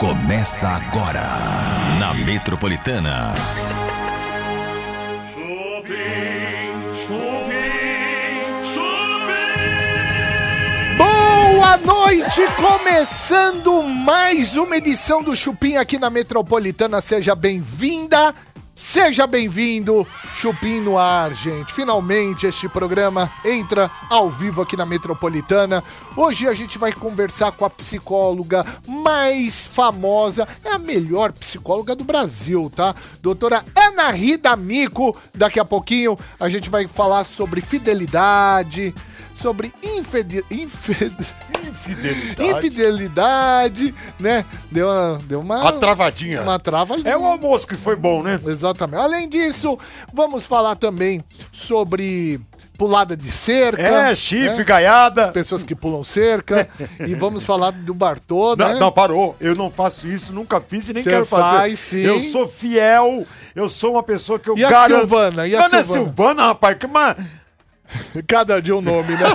Começa agora na Metropolitana. Chupim, chupim, chupim. Boa noite, começando mais uma edição do Chupim aqui na Metropolitana. Seja bem-vinda, seja bem-vindo. Chupim no ar, gente. Finalmente este programa entra ao vivo aqui na Metropolitana. Hoje a gente vai conversar com a psicóloga mais famosa, é a melhor psicóloga do Brasil, tá? Doutora Ana Rida Mico. Daqui a pouquinho a gente vai falar sobre fidelidade, sobre infede... infede... Infidelidade. infidelidade, né? Deu uma, deu uma, A travadinha. uma trava É o almoço que foi bom, né? Exatamente. Além disso, vamos falar também sobre pulada de cerca. É, chifre, né? gaiada. Pessoas que pulam cerca. e vamos falar do Bartô, né? Não, não, parou. Eu não faço isso, nunca fiz e nem Cê quero fazer. faz, sim. Eu sou fiel, eu sou uma pessoa que eu E a garanto. Silvana? E a não é Silvana? Silvana, rapaz, que uma... Cada dia um nome, né?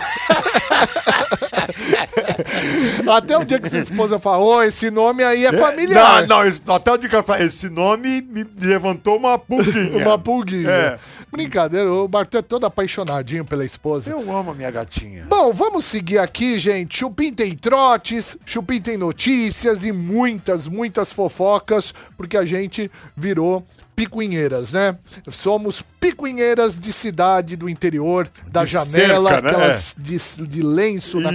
Até o dia que sua esposa fala, ô, esse nome aí é familiar. Não, não, até o dia que ela fala, esse nome me levantou uma pulguinha. Uma pulguinha. É. Brincadeira, o Bartô é todo apaixonadinho pela esposa. Eu amo a minha gatinha. Bom, vamos seguir aqui, gente. Chupim tem trotes, Chupim tem notícias e muitas, muitas fofocas, porque a gente virou picuinheiras, né? Somos picuinheiras de cidade do interior, da De janela, cerca, né? aquelas de, de lenço na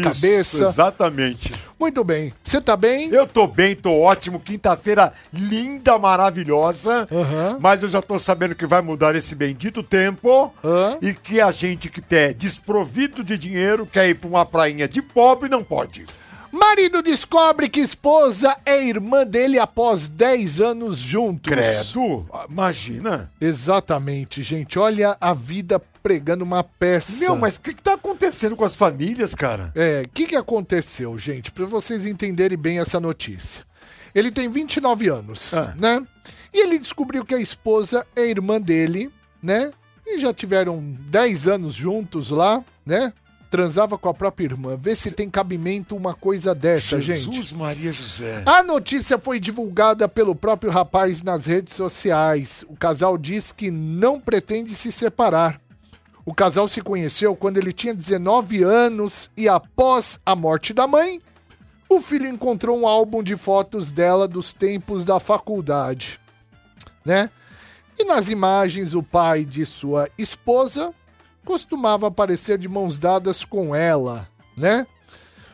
Isso. Exatamente. Muito bem. Você tá bem? Eu tô bem, tô ótimo. Quinta-feira linda, maravilhosa. Aham. Mas eu já tô sabendo que vai mudar esse bendito tempo. Hã? E que a gente que é desprovido de dinheiro quer ir pra uma prainha de pobre não pode. Marido descobre que esposa é irmã dele após 10 anos juntos. Credo, imagina. Exatamente, gente. Olha a vida pregando uma peça. Meu, mas o que, que tá acontecendo com as famílias, cara? É, o que, que aconteceu, gente? Pra vocês entenderem bem essa notícia. Ele tem 29 anos, Ah. né? E ele descobriu que a esposa é irmã dele, né? E já tiveram 10 anos juntos lá, né? Transava com a própria irmã. Vê se tem cabimento uma coisa dessa, gente. Jesus Maria José. A notícia foi divulgada pelo próprio rapaz nas redes sociais. O casal diz que não pretende se separar. O casal se conheceu quando ele tinha 19 anos e após a morte da mãe, o filho encontrou um álbum de fotos dela dos tempos da faculdade, né? E nas imagens o pai de sua esposa costumava aparecer de mãos dadas com ela, né?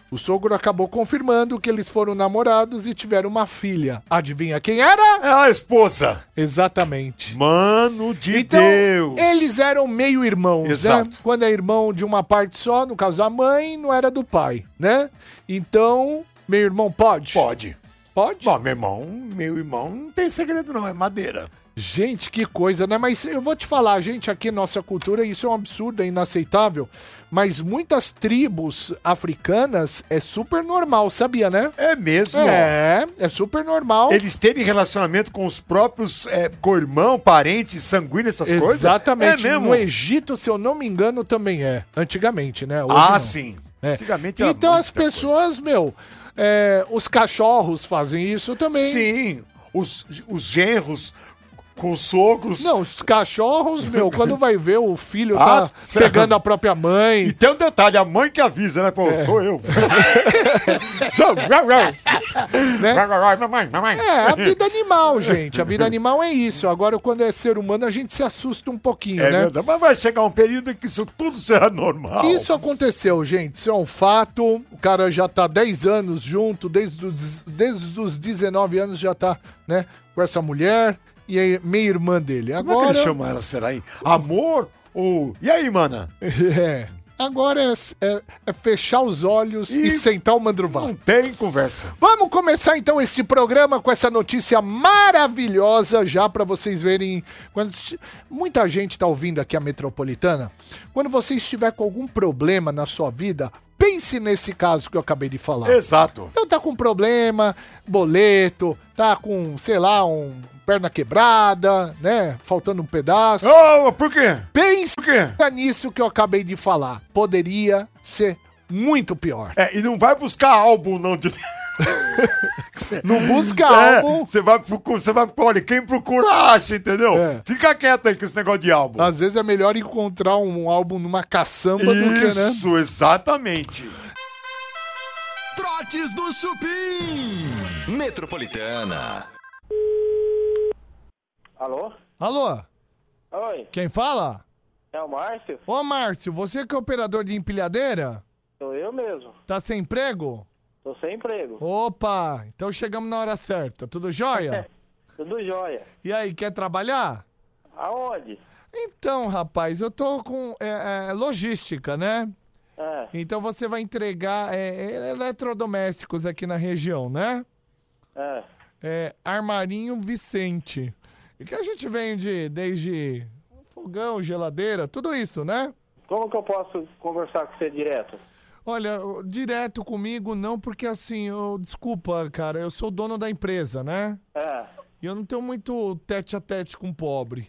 O sogro acabou confirmando que eles foram namorados e tiveram uma filha. Adivinha quem era? É a esposa. Exatamente. Mano de Então, Deus. eles eram meio irmãos, né? Exato. Quando é irmão de uma parte só, no caso a mãe, não era do pai, né? Então, meu irmão pode? Pode. Pode? Bom, meu irmão, meu irmão não tem segredo não, é madeira. Gente, que coisa, né? Mas eu vou te falar, gente, aqui nossa cultura, isso é um absurdo, é inaceitável. Mas muitas tribos africanas é super normal, sabia, né? É mesmo. É, é super normal. Eles terem relacionamento com os próprios é, co-irmão, parentes, sanguíneos, essas coisas? Exatamente. É mesmo? No Egito, se eu não me engano, também é. Antigamente, né? Hoje ah, não. sim. É. Antigamente era Então as muita coisa. pessoas, meu, é, os cachorros fazem isso também. Sim, os, os genros com os sogros. Não, os cachorros, meu, quando vai ver o filho Ah, tá certo. pegando a própria mãe. E tem um detalhe, a mãe que avisa, né? Pô, sou eu. né? mamãe, mamãe. É, a vida animal, gente. A vida animal é isso. Agora, quando é ser humano, a gente se assusta um pouquinho, É né? verdade, mas vai chegar um período em que isso tudo será normal. Isso aconteceu, gente. Isso é um fato. O cara já tá 10 anos junto, desde os, desde os 19 anos já tá, né, com essa mulher e é meia irmã dele. Como é Agora, que ele chama ela, será aí? Amor ou... E aí, mana? é. Agora é, é- é fechar os olhos e, E- sentar o mandruval. Não tem conversa. Vamos começar então este programa com essa notícia maravilhosa já para vocês verem. Quando muita gente tá ouvindo aqui a Metropolitana, quando você estiver com algum problema na sua vida, pense nesse caso que eu acabei de falar. Exato. Então tá com problema, boleto, tá com, sei lá, um perna quebrada, né? Faltando um pedaço. Oh, por quê? Pense Por quê? nisso que eu acabei de falar. Poderia ser muito pior. É, e não vai buscar álbum, não. Não busca É, álbum. você vai procurar, você vai, olha, quem procura acha, entendeu? É. Fica quieto aí com esse negócio de álbum. Às vezes é melhor encontrar um álbum numa caçamba do que, né? Isso, exatamente. Trotes do Chupim. Metropolitana. Alô? Alô, Oi, quem fala? é o Márcio? Ô, Márcio, você que é operador de empilhadeira? Sou eu mesmo. Tá sem emprego? Tô sem emprego. Opa, então chegamos na hora certa. Tudo jóia? Tudo jóia. E aí, quer trabalhar? Aonde? Então, rapaz, eu tô com é, é, logística, né? É, Então você vai entregar é, é, eletrodomésticos aqui na região, né? é. É, Armarinho Vicente. E que a gente vende desde fogão, geladeira, tudo isso, né? Como que eu posso conversar com você direto? Olha, direto comigo não, porque assim, eu, desculpa, cara, eu sou dono da empresa, né? É, E eu não tenho muito tete a tete com pobre.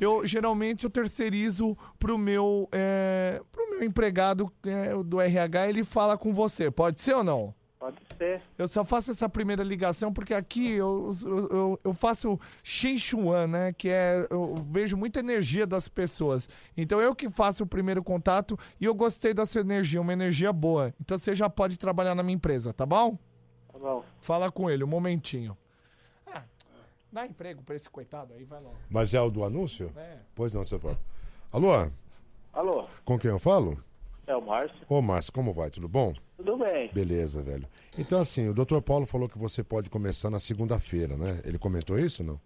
Eu geralmente eu terceirizo pro meu, é, pro meu empregado é, do RH, ele fala com você. Pode ser ou não? Pode ser. Eu só faço essa primeira ligação porque aqui eu, eu, eu, faço Shenchuan, né? Que é. Eu vejo muita energia das pessoas. Então eu que faço o primeiro contato e eu gostei da sua energia, uma energia boa. Então você já pode trabalhar na minha empresa, tá bom? Tá bom. Fala com ele, um momentinho. Ah, dá emprego pra esse coitado aí, vai logo. Mas é o do anúncio? É. Pois não, seu Paulo. Alô, Alô? com quem eu falo? É o Márcio? Ô, Márcio, como vai? Tudo bom? Tudo bem. Beleza, velho. Então, assim, o Dr. Paulo falou que você pode começar na segunda-feira, né? Ele comentou isso, não?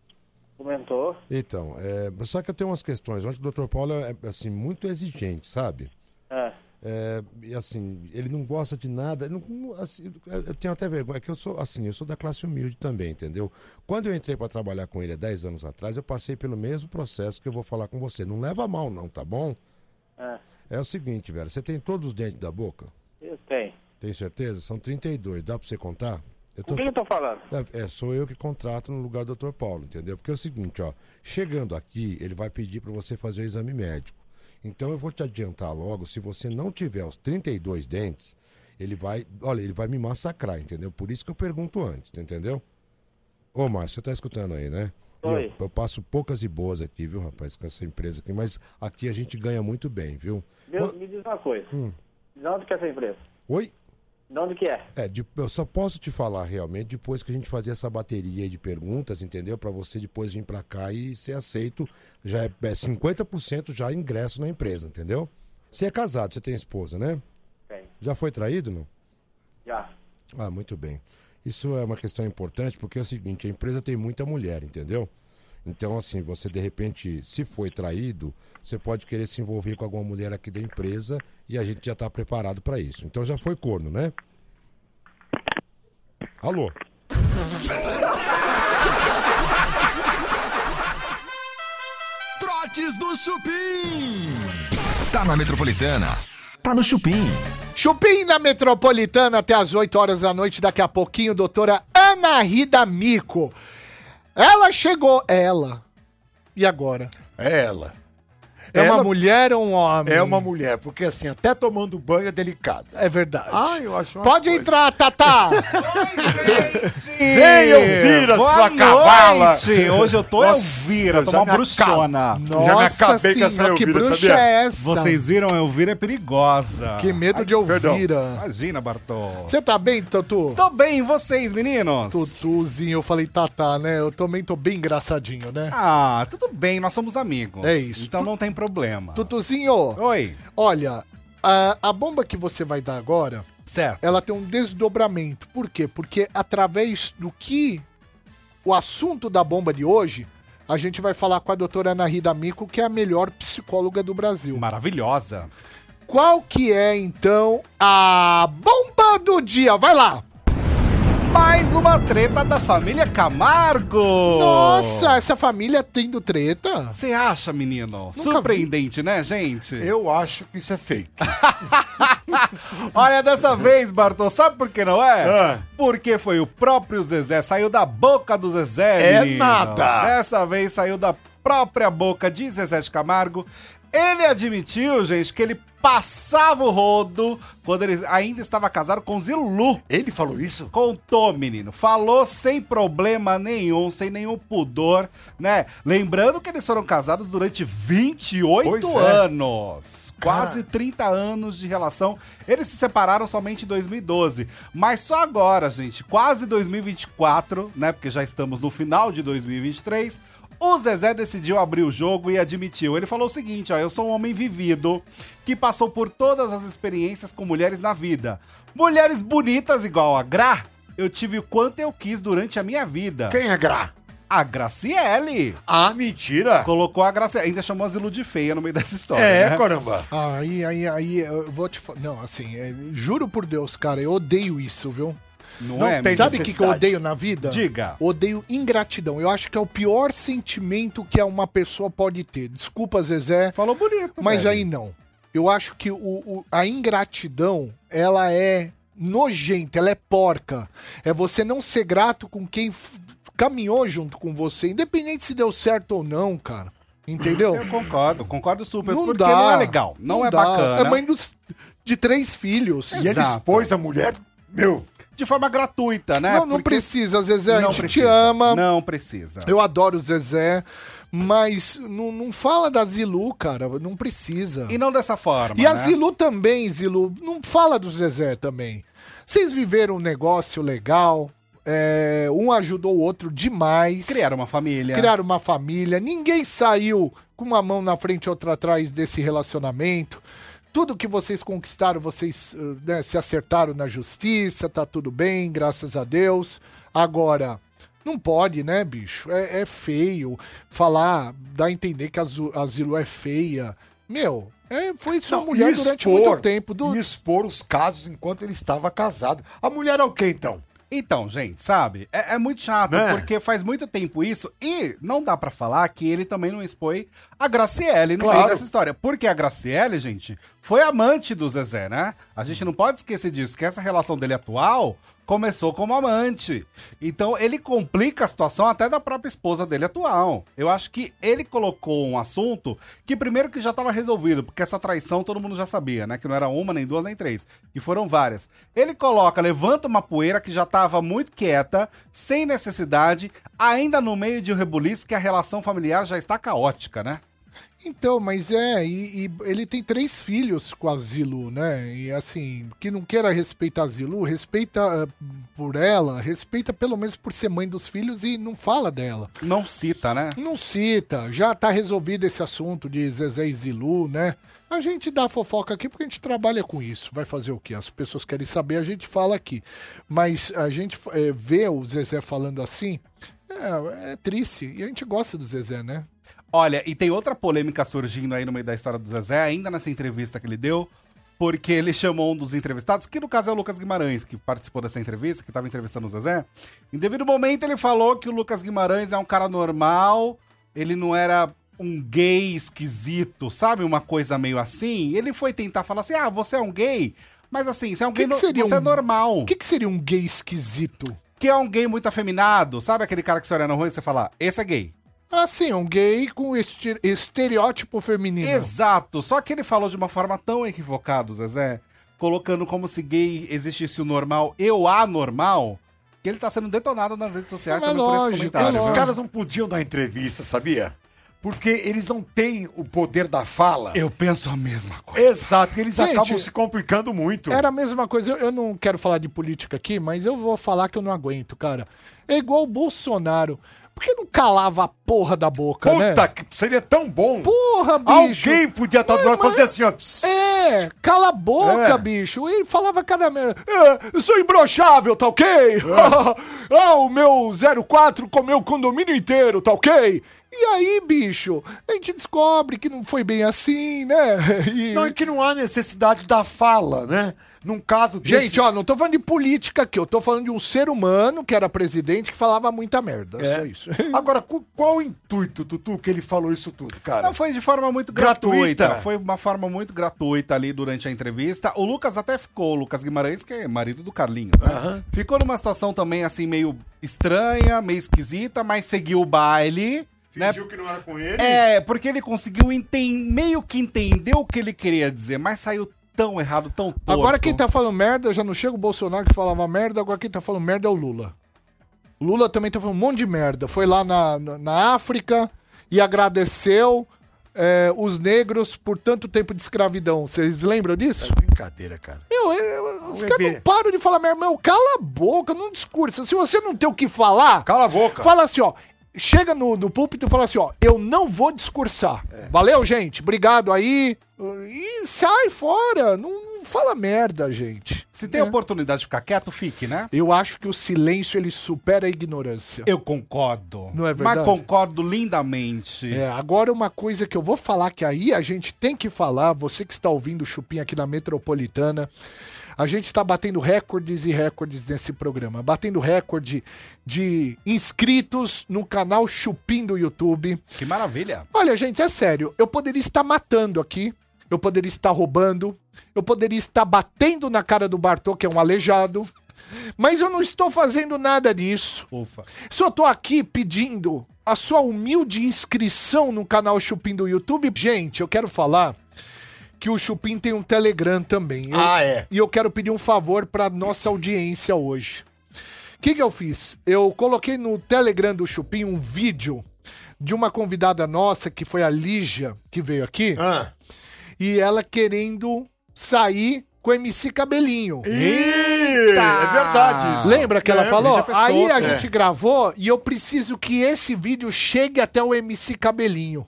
Comentou? Então, é, só que eu tenho umas questões. Ontem o Dr. Paulo é, assim, muito exigente, sabe? É. É, e assim, ele não gosta de nada. não- assim, eu tenho até vergonha, é que eu sou assim, eu sou da classe humilde também, entendeu? Quando eu entrei para trabalhar com ele há 10 anos atrás, eu passei pelo mesmo processo que eu vou falar com você. Não leva a mal, não, tá bom? É. É o seguinte, velho, você tem todos os dentes da boca? Eu tenho. Tem certeza? São 32, dá pra você contar? Eu Com quem eu tô falando? é, é, sou eu que contrato no lugar do Dr. Paulo, entendeu? Porque é o seguinte, ó, chegando aqui, ele vai pedir para você fazer o exame médico. Então eu vou te adiantar logo, se você não tiver os 32 dentes, ele vai, olha, ele vai me massacrar, entendeu? Por isso que eu pergunto antes, entendeu? Ô, Márcio, você tá escutando aí, né? Oi. Eu, eu passo poucas e boas aqui, viu, rapaz, com essa empresa aqui, mas aqui a gente ganha muito bem, viu? Meu, me diz uma coisa. Hum. De onde que é essa empresa? Oi? De onde que é? É, de- eu só posso te falar realmente depois que a gente fazer essa bateria de perguntas, entendeu? Pra você depois vir pra cá e ser aceito. Já é, é 50% já ingresso na empresa, entendeu? Você é casado, você tem esposa, né? Tem. Já foi traído, não? Já. Ah, muito bem. Isso é uma questão importante porque é o seguinte, a empresa tem muita mulher, entendeu? Então, assim, você de repente, se foi traído, você pode querer se envolver com alguma mulher aqui da empresa e a gente já tá preparado pra isso. Então já foi corno, né? Alô? Trotes do Chupim. Tá na Metropolitana. Tá no Chupim. Chupim na Metropolitana até as 8 horas da noite. Daqui a pouquinho, doutora Ana Rida Mico. Ela chegou. Ela. E agora? É ela. É uma Ela mulher ou um homem? É uma mulher, porque assim, até tomando banho é delicado. É verdade. Ah, eu acho uma Pode coisa. entrar, Tatá. Vem, Elvira, Boa sua noite. cavala. Hoje eu tô Nossa, Elvira, tô já uma me bruxona. Já me acabei com essa que Elvira, bruxa sabia? é essa? Vocês viram, Elvira é perigosa. Que medo de perdão. Elvira. Imagina, Bartô. Você tá bem, Tutu? Tô bem, e vocês, meninos? Tutuzinho, eu falei Tatá, né? Eu também tô bem engraçadinho, né? Ah, tudo bem, nós somos amigos. É isso. Então não tem problema. Tutuzinho, Oi. olha, a, a bomba que você vai dar agora, Certo. ela tem um desdobramento. Por quê? Porque através do que o assunto da bomba de hoje, a gente vai falar com a doutora Ana Rida Mico, que é a melhor psicóloga do Brasil. Maravilhosa. Qual que é, então, a bomba do dia? Vai lá! Mais uma treta da família Camargo. Nossa, essa família tendo treta? Você acha, menino? vi. Surpreendente, né, gente? Eu acho que isso é fake. Olha, dessa vez, Bartô, sabe por que não é? Ah. Porque foi o próprio Zezé, saiu da boca do Zezé, É menino. nada. Dessa vez saiu da própria boca de Zezé de Camargo. Ele admitiu, gente, que ele passava o rodo quando ele ainda estava casado com Zilu. Ele falou isso? Contou, menino. Falou sem problema nenhum, sem nenhum pudor, né? Lembrando que eles foram casados durante 28 Pois é. anos. Quase 30 anos de relação. Eles se separaram somente em 2012. Mas só agora, gente, quase 2024, né? Porque já estamos no final de 2023. O Zezé decidiu abrir o jogo e admitiu. Ele falou o seguinte: ó, eu sou um homem vivido que passou por todas as experiências com mulheres na vida. Mulheres bonitas igual a Gra, eu tive o quanto eu quis durante a minha vida. Quem é Gra? A Graciele. Ah, mentira. Colocou a Graciele. Ainda chamou a Zilu de feia no meio dessa história. É, né? caramba. Aí, aí, aí, eu vou te falar. Não, assim, é, juro por Deus, cara, eu odeio isso, viu? Não, Não é? tem? Sabe o que, que eu odeio na vida? Diga. Odeio ingratidão. Eu acho que é o pior sentimento que uma pessoa pode ter. Desculpa, Zezé, Falou bonito. mas velho. aí não. Eu acho que o, o- a ingratidão, ela é nojenta, ela é porca. É você não ser grato com quem caminhou junto com você, independente se deu certo ou não, cara. Entendeu? Eu concordo, concordo super. não porque dá. não é legal. Não, é dá. bacana. É mãe dos, de três filhos. E ele Exato. expôs a mulher. Meu, De forma gratuita, né? não, não Porque- precisa, Zezé. a Não gente precisa. te ama. Não precisa. Eu adoro o Zezé, mas não, não fala da Zilu, cara. Não precisa. E não dessa forma. E a né? Zilu também, Zilu, não fala do Zezé também. Vocês viveram um negócio legal, é, um ajudou o outro demais. Criaram uma família. Criaram uma família. Ninguém saiu com uma mão na frente e outra atrás desse relacionamento. Tudo que vocês conquistaram, vocês eh, né, se acertaram na justiça, tá tudo bem, graças a Deus. Agora, não pode, né, bicho? É, é feio falar, dar a entender que a, Zu- a Zilu é feia. Meu, é, foi sua não, mulher e durante expor- muito tempo. Do... E expor os casos enquanto ele estava casado. A mulher é o quê, então? Então, gente, sabe? É, é muito chato, Né? porque faz muito tempo isso e não dá pra falar que ele também não expõe a Graciele no Claro. meio dessa história. Porque a Graciele, gente, foi amante do Zezé, né? A gente não pode esquecer disso, que essa relação dele atual começou como amante. Então ele complica a situação até da própria esposa dele atual. Eu acho que ele colocou um assunto que primeiro que já estava resolvido, porque essa traição todo mundo já sabia, né? Que não era uma, nem duas, nem três, que foram várias. Ele coloca, levanta uma poeira que já estava muito quieta, sem necessidade, ainda no meio de um rebuliço que a relação familiar já está caótica, né? Então, mas é, e, e ele tem três filhos com a Zilu, né? E assim, que não queira respeitar a Zilu, respeita eh, por ela, respeita pelo menos por ser mãe dos filhos e não fala dela. Não cita, né? Não cita, já tá resolvido esse assunto de Zezé e Zilu, né? A gente dá fofoca aqui porque a gente trabalha com isso. Vai fazer o quê? As pessoas querem saber, a gente fala aqui. Mas a gente eh, vê o Zezé falando assim, é, é triste. E a gente gosta do Zezé, né? Olha, e tem outra polêmica surgindo aí no meio da história do Zezé, ainda nessa entrevista que ele deu, porque ele chamou um dos entrevistados, que no caso é o Lucas Guimarães, que participou dessa entrevista, que estava entrevistando o Zezé. Em devido momento ele falou que o Lucas Guimarães é um cara normal, ele não era um gay esquisito, sabe? Uma coisa meio assim. Ele foi tentar falar assim: ah, você é um gay, mas assim, você é um Que gay, que seria você é um- normal. O que, que seria um gay esquisito? Que é um gay muito afeminado, sabe aquele cara que você olha na rua e você fala, esse é gay. Ah, sim, um gay com este- estereótipo feminino. Exato, só que ele falou de uma forma tão equivocada, Zezé, colocando como se gay existisse o normal e o anormal, que ele tá sendo detonado nas redes sociais Mas também por esse lógico, comentário. Esses lógico. viu? caras não podiam dar entrevista, sabia? Porque eles não têm o poder da fala. Eu penso a mesma coisa. Exato, eles Gente, acabam se complicando muito. Era a mesma coisa. Eu, eu não quero falar de política aqui, mas eu vou falar que eu não aguento, cara. É igual o Bolsonaro. Por que não calava a porra da boca, né? Puta, que seria tão bom. Porra, bicho. Alguém podia estar do lado fazer assim, ó. É, cala a boca, É. bicho. Ele falava cada. É, eu sou imbrochável, tá ok? ah, o meu 04 comeu o condomínio inteiro, tá ok? E aí, bicho, a gente descobre que não foi bem assim, né? E- Não, é que não há necessidade da fala, né? Num caso desse... Gente, ó, não tô falando de política aqui, eu tô falando de um ser humano que era presidente que falava muita merda. É. Só isso. Agora, qual o intuito, Tutu, que ele falou isso tudo, cara? Não, foi de forma muito Gratuita. gratuita. Foi uma forma muito gratuita ali durante a entrevista. O Lucas até ficou, o Lucas Guimarães, que é marido do Carlinhos, né? Ficou numa situação também, assim, meio estranha, meio esquisita, mas seguiu o baile, né? Fingiu que não era com ele. É, porque ele conseguiu meio que entender o que ele queria dizer, mas saiu tão errado, tão torto. Agora quem tá falando merda, já não chega o Bolsonaro que falava merda, agora quem tá falando merda é o Lula. O Lula também tá falando um monte de merda. Foi lá na, na, na África e agradeceu é, os negros por tanto tempo de escravidão. Vocês lembram disso? Brincadeira, cara. Meu, eu- os caras não param de falar merda. Meu, cala a boca, não discursa. Se você não tem o que falar, Cala a boca. fala assim, ó. Chega no, no púlpito e fala assim, ó, eu não vou discursar. Valeu, gente? Obrigado aí. E sai fora. Não, fala merda, gente. Se tem É. oportunidade de ficar quieto, fique, né? Eu acho que o silêncio ele supera a ignorância. Eu concordo. Não é verdade? Mas concordo lindamente. É, agora uma coisa que eu vou falar que aí a gente tem que falar, você que está ouvindo o Chupim aqui na Metropolitana, a gente está batendo recordes e recordes nesse programa, batendo recorde de inscritos no canal Chupim do YouTube. Que maravilha. Olha, gente, é sério, eu poderia estar matando aqui, eu poderia estar roubando, eu poderia estar batendo na cara do Bartô, que é um aleijado, mas eu não estou fazendo nada disso. Ufa. Só tô aqui pedindo a sua humilde inscrição no canal Chupim do YouTube. Gente, eu quero falar que o Chupim tem um Telegram também. Eu- Ah, é. E eu quero pedir um favor pra nossa audiência hoje. O que, que eu fiz? Eu coloquei no Telegram do Chupim um vídeo de uma convidada nossa, que foi a Lígia, que veio aqui, Ah. E ela querendo sair com MC Cabelinho. Ih, é verdade isso. Lembra que ela É, falou? Pessoa, Aí a é. gente gravou e eu preciso que esse vídeo chegue até o MC Cabelinho.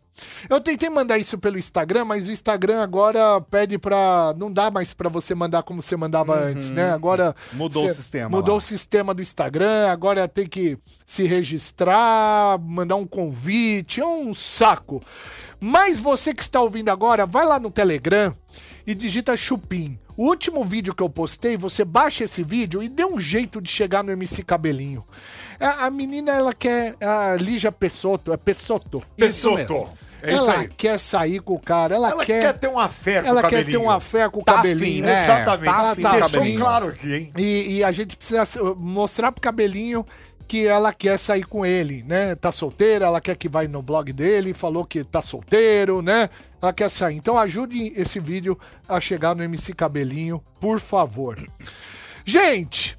Eu tentei mandar isso pelo Instagram, mas o Instagram agora pede pra. Não dá mais pra você mandar como você mandava antes, né? Agora. Uhum. Mudou cê- o sistema Mudou lá. o sistema do Instagram, agora tem que se registrar, mandar um convite, é um saco. Mas você que está ouvindo agora, vai lá no Telegram e digita Chupim. O último vídeo que eu postei, você baixa esse vídeo e dê um jeito de chegar no MC Cabelinho. A, a menina, ela quer. A Lígia Pessoto, é Pessoto. Pessoto. É ela quer sair com o cara, ela, Ela quer. quer, ter uma fé com ela o quer ter cabelinho. uma fé com o Tá cabelinho. afim, né? Exatamente. Tá afim do Deixou cabelinho. claro aqui, hein? E, e a gente precisa mostrar pro cabelinho que ela quer sair com ele, né? Tá solteira, ela quer que vai no blog dele, falou que tá solteiro, né? Ela quer sair. Então ajude esse vídeo a chegar no MC Cabelinho, por favor. Gente,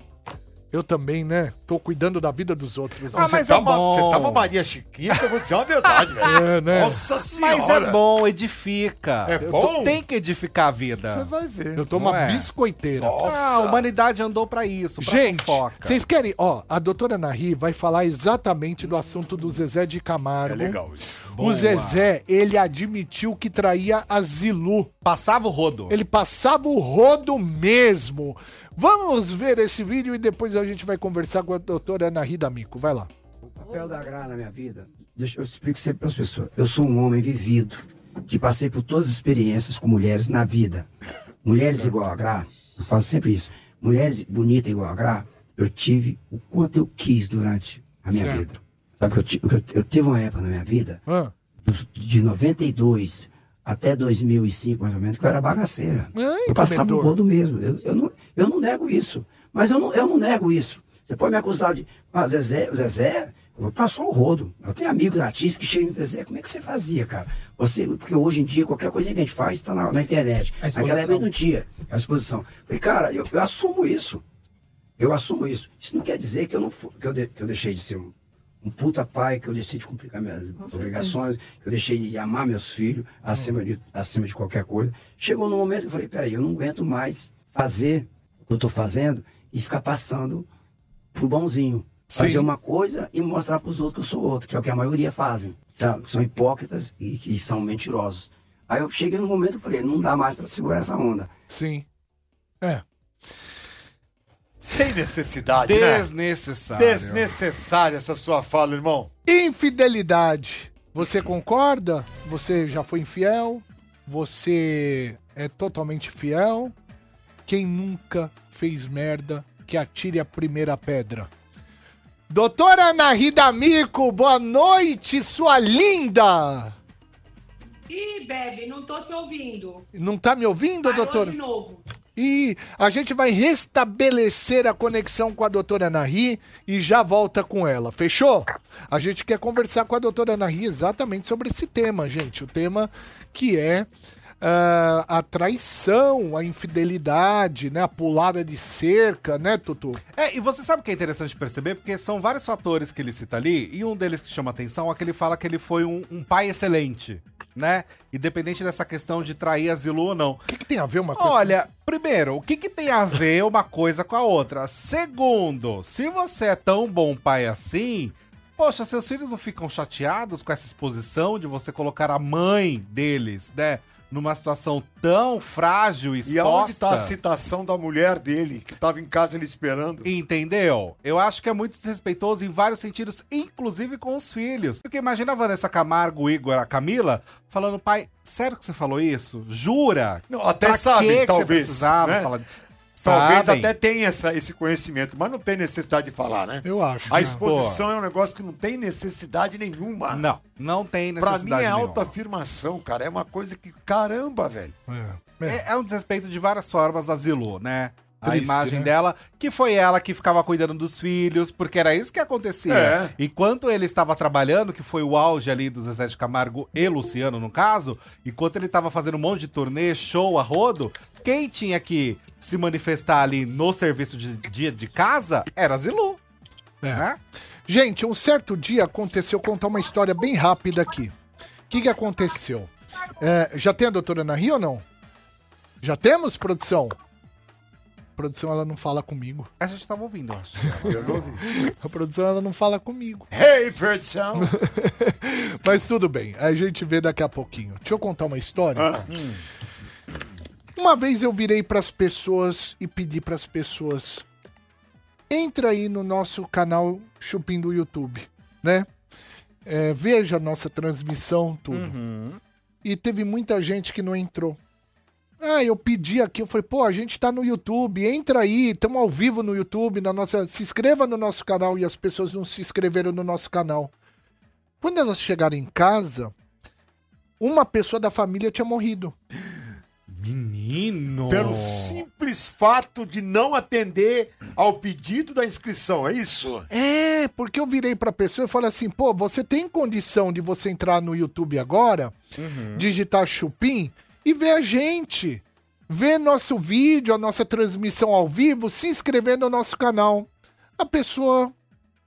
eu também, né? Tô cuidando da vida dos outros. Ah, Você mas tá é uma, bom. Você tá uma Maria Chiquinha que eu vou dizer uma verdade, velho. É, né? Nossa senhora. Mas é bom, edifica. É Eu bom? tô- Tem que edificar a vida. Você vai ver. Eu tô Não uma é? biscoiteira. Nossa. Ah, a humanidade andou pra isso, pra Gente, vocês querem. Ó, a doutora Nahi vai falar exatamente do assunto do Zezé de Camargo. É legal isso. O Zezé, ele admitiu que traía a Zilu. Passava o rodo. Ele passava o rodo mesmo. Vamos ver esse vídeo e depois a gente vai conversar com a doutora Ana Rida Mico. Vai lá. O papel da Gra na minha vida, deixa eu explico sempre para as pessoas. Eu sou um homem vivido, que passei por todas as experiências com mulheres na vida. Mulheres igual a Gra, eu falo sempre isso. Mulheres bonitas igual a Gra, eu tive o quanto eu quis durante a minha Certo. vida. Sabe que eu, eu, eu tive uma época na minha vida, Ah. de 92 até 2005, mais ou menos, que eu era bagaceira. Ai, eu passava comedor. o rodo mesmo. Eu, eu, não, eu não nego isso. Mas eu não, eu não nego isso. Você pode me acusar de. Ah, Zezé, Zezé passou o rodo. Eu tenho amigos artistas que chegam e me dizem, Zezé, como é que você fazia, cara? Você, porque hoje em dia, qualquer coisa que a gente faz está na, na internet. Naquela época não tinha a exposição. Falei, cara, eu, eu assumo isso. Eu assumo isso. Isso não quer dizer que eu, não, que eu, de- que eu deixei de ser um, um puta pai, que eu deixei de cumprir com as minhas obrigações, que eu deixei de amar meus filhos acima de, acima de qualquer coisa. Chegou no momento que eu falei, peraí, eu não aguento mais fazer o que eu estou fazendo e ficar passando pro bonzinho. Fazer uma coisa e mostrar para os outros que eu sou outro, que é o que a maioria fazem. São, são hipócritas e que são mentirosos. Aí eu cheguei no momento e falei, não dá mais para segurar essa onda. Sim. É. Sem necessidade, né? Desnecessário. Desnecessária essa sua fala, irmão. Infidelidade. Você concorda? Você já foi infiel? Você é totalmente fiel? Quem nunca fez merda, que atire a primeira pedra. Doutora Ana Rida Mico, boa noite, sua linda! Ih, Bebe, não tô te ouvindo. Não tá me ouvindo, Parou doutora? de novo. E a gente vai restabelecer a conexão com a doutora Anahi e já volta com ela. Fechou? A gente quer conversar com a doutora Anahi exatamente sobre esse tema, gente. O tema que é ah, a traição, a infidelidade, né? A pulada de cerca, né, Tutu? É, e você sabe o que é interessante perceber? Porque são vários fatores que ele cita ali, e um deles que chama atenção é que ele fala que ele foi um, um pai excelente, né? Independente dessa questão de trair a Zilu ou não. O que, que tem a ver uma coisa? Olha, primeiro, o que, que tem a ver uma coisa com a outra? Segundo, se você é tão bom pai assim, poxa, seus filhos não ficam chateados com essa exposição de você colocar a mãe deles, né? Numa situação tão frágil, exposta. E aonde tá a citação da mulher dele, que tava em casa ele esperando? Entendeu? Eu acho que é muito desrespeitoso em vários sentidos, inclusive com os filhos. Porque imagina a Vanessa Camargo, o Igor, a Camila, falando, pai, sério que você falou isso? Jura? Não, até Pra sabem, que que talvez, Você precisava né? falar... Talvez Sabem. até tenha essa, esse conhecimento, mas não tem necessidade de falar, né? Eu acho. A né? exposição é um negócio que não tem necessidade nenhuma. Não, não tem Pra necessidade mim é nenhuma. autoafirmação, cara. É uma coisa que, caramba, velho. É. É, é um desrespeito de várias formas a Zilu, né? Triste, a imagem né? dela, que foi ela que ficava cuidando dos filhos, porque era isso que acontecia. É. Enquanto ele estava trabalhando, que foi o auge ali do Zezé de Camargo e Luciano, no caso, enquanto ele estava fazendo um monte de turnê, show a rodo, quem tinha que se manifestar ali no serviço de dia de casa era a Zilu. É. Né? Gente, um certo dia aconteceu, contar uma história bem rápida aqui. O que, que aconteceu? É, já tem a doutora Ana Rio ou não? Já temos, produção? Produção ela não fala comigo. A gente tava ouvindo, eu acho. Eu não ouvi. A produção ela não fala comigo. Hey, produção! Mas tudo bem, a gente vê daqui a pouquinho. Deixa eu contar uma história. Ah. Uma vez eu virei pras pessoas e pedi pras pessoas: entra aí no nosso canal Chupim do YouTube, né? É, veja a nossa transmissão, tudo. E teve muita gente que não entrou. Ah, eu pedi aqui, eu falei, pô, a gente tá no YouTube, entra aí, estamos ao vivo no YouTube, na nossa, se inscreva no nosso canal e as pessoas não se inscreveram no nosso canal. Quando elas chegaram em casa, uma pessoa da família tinha morrido. Menino! Pelo simples fato de não atender ao pedido da inscrição, é isso? É, porque eu virei pra pessoa e falei assim, pô, você tem condição de você entrar no YouTube agora, digitar Chupim e ver a gente, ver nosso vídeo, a nossa transmissão ao vivo, se inscrever no nosso canal. A pessoa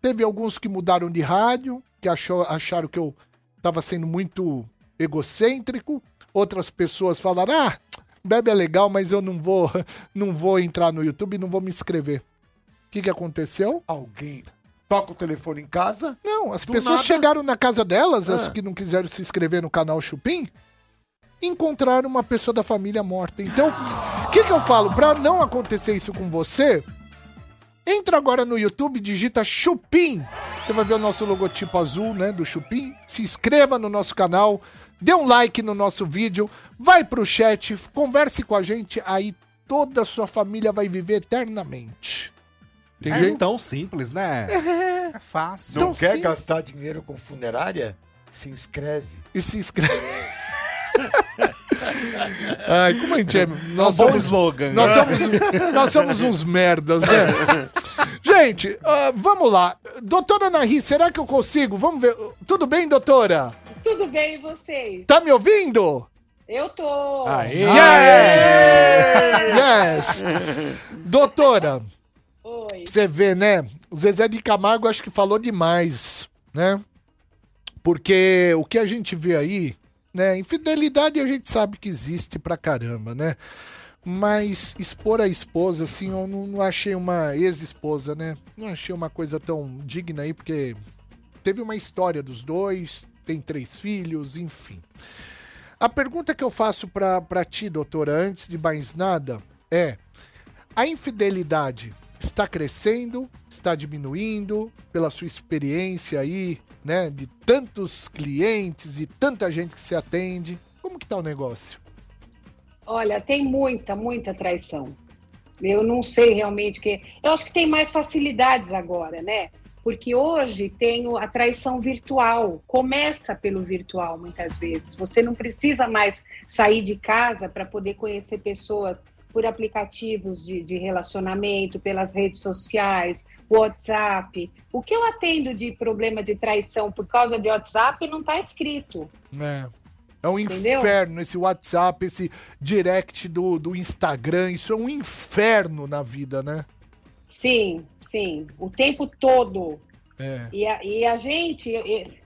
teve alguns que mudaram de rádio, que achou, acharam que eu tava sendo muito egocêntrico. Outras pessoas falaram: "Ah, Bebe é legal, mas eu não vou, não vou entrar no YouTube, não vou me inscrever". O que que aconteceu? Alguém toca o telefone em casa? Não, as pessoas nada. chegaram na casa delas, as Ah. que não quiseram se inscrever no canal Chupim, encontraram uma pessoa da família morta. Então, o que, que eu falo? Pra não acontecer isso com você, entra agora no YouTube, digita Chupim. Você vai ver o nosso logotipo azul, né, do Chupim. Se inscreva no nosso canal, dê um like no nosso vídeo, vai pro chat, converse com a gente, aí toda a sua família vai viver eternamente. Tem É jeito? tão simples, né? É fácil. Não quer sim. gastar dinheiro com funerária? Se inscreve. e se inscreve. Ai, como a gente é. Nós bom somos, slogan. nós somos, nós somos uns merdas, né? Gente, ah, vamos lá. Doutora Nahi, será que eu consigo? Vamos ver. Tudo bem, doutora? Tudo bem e vocês? Tá me ouvindo? Eu tô. Aê! Yes! Doutora, Oi. você vê, né? O Zezé de Camargo acho que falou demais, né? Porque o que a gente vê aí, né? Infidelidade a gente sabe que existe pra caramba, né? Mas expor a esposa, assim, eu não, não achei uma ex-esposa, né? Não achei uma coisa tão digna aí, porque teve uma história dos dois, tem três filhos, enfim. A pergunta que eu faço pra, pra ti, doutora, antes de mais nada, é: a infidelidade está crescendo, está diminuindo, pela sua experiência aí, né, de tantos clientes e tanta gente que se atende? Como que tá o negócio? Olha, tem muita, muita traição. Eu não sei realmente que. Eu acho que tem mais facilidades agora, né? Porque hoje tem a traição virtual. Começa pelo virtual, muitas vezes. Você não precisa mais sair de casa para poder conhecer pessoas por aplicativos de, de relacionamento, pelas redes sociais, WhatsApp. O que eu atendo de problema de traição por causa de WhatsApp não está escrito. É. É um Entendeu? inferno esse WhatsApp, esse direct do, do Instagram. Isso é um inferno na vida, né? Sim, sim, o tempo todo. É. E a, e a gente,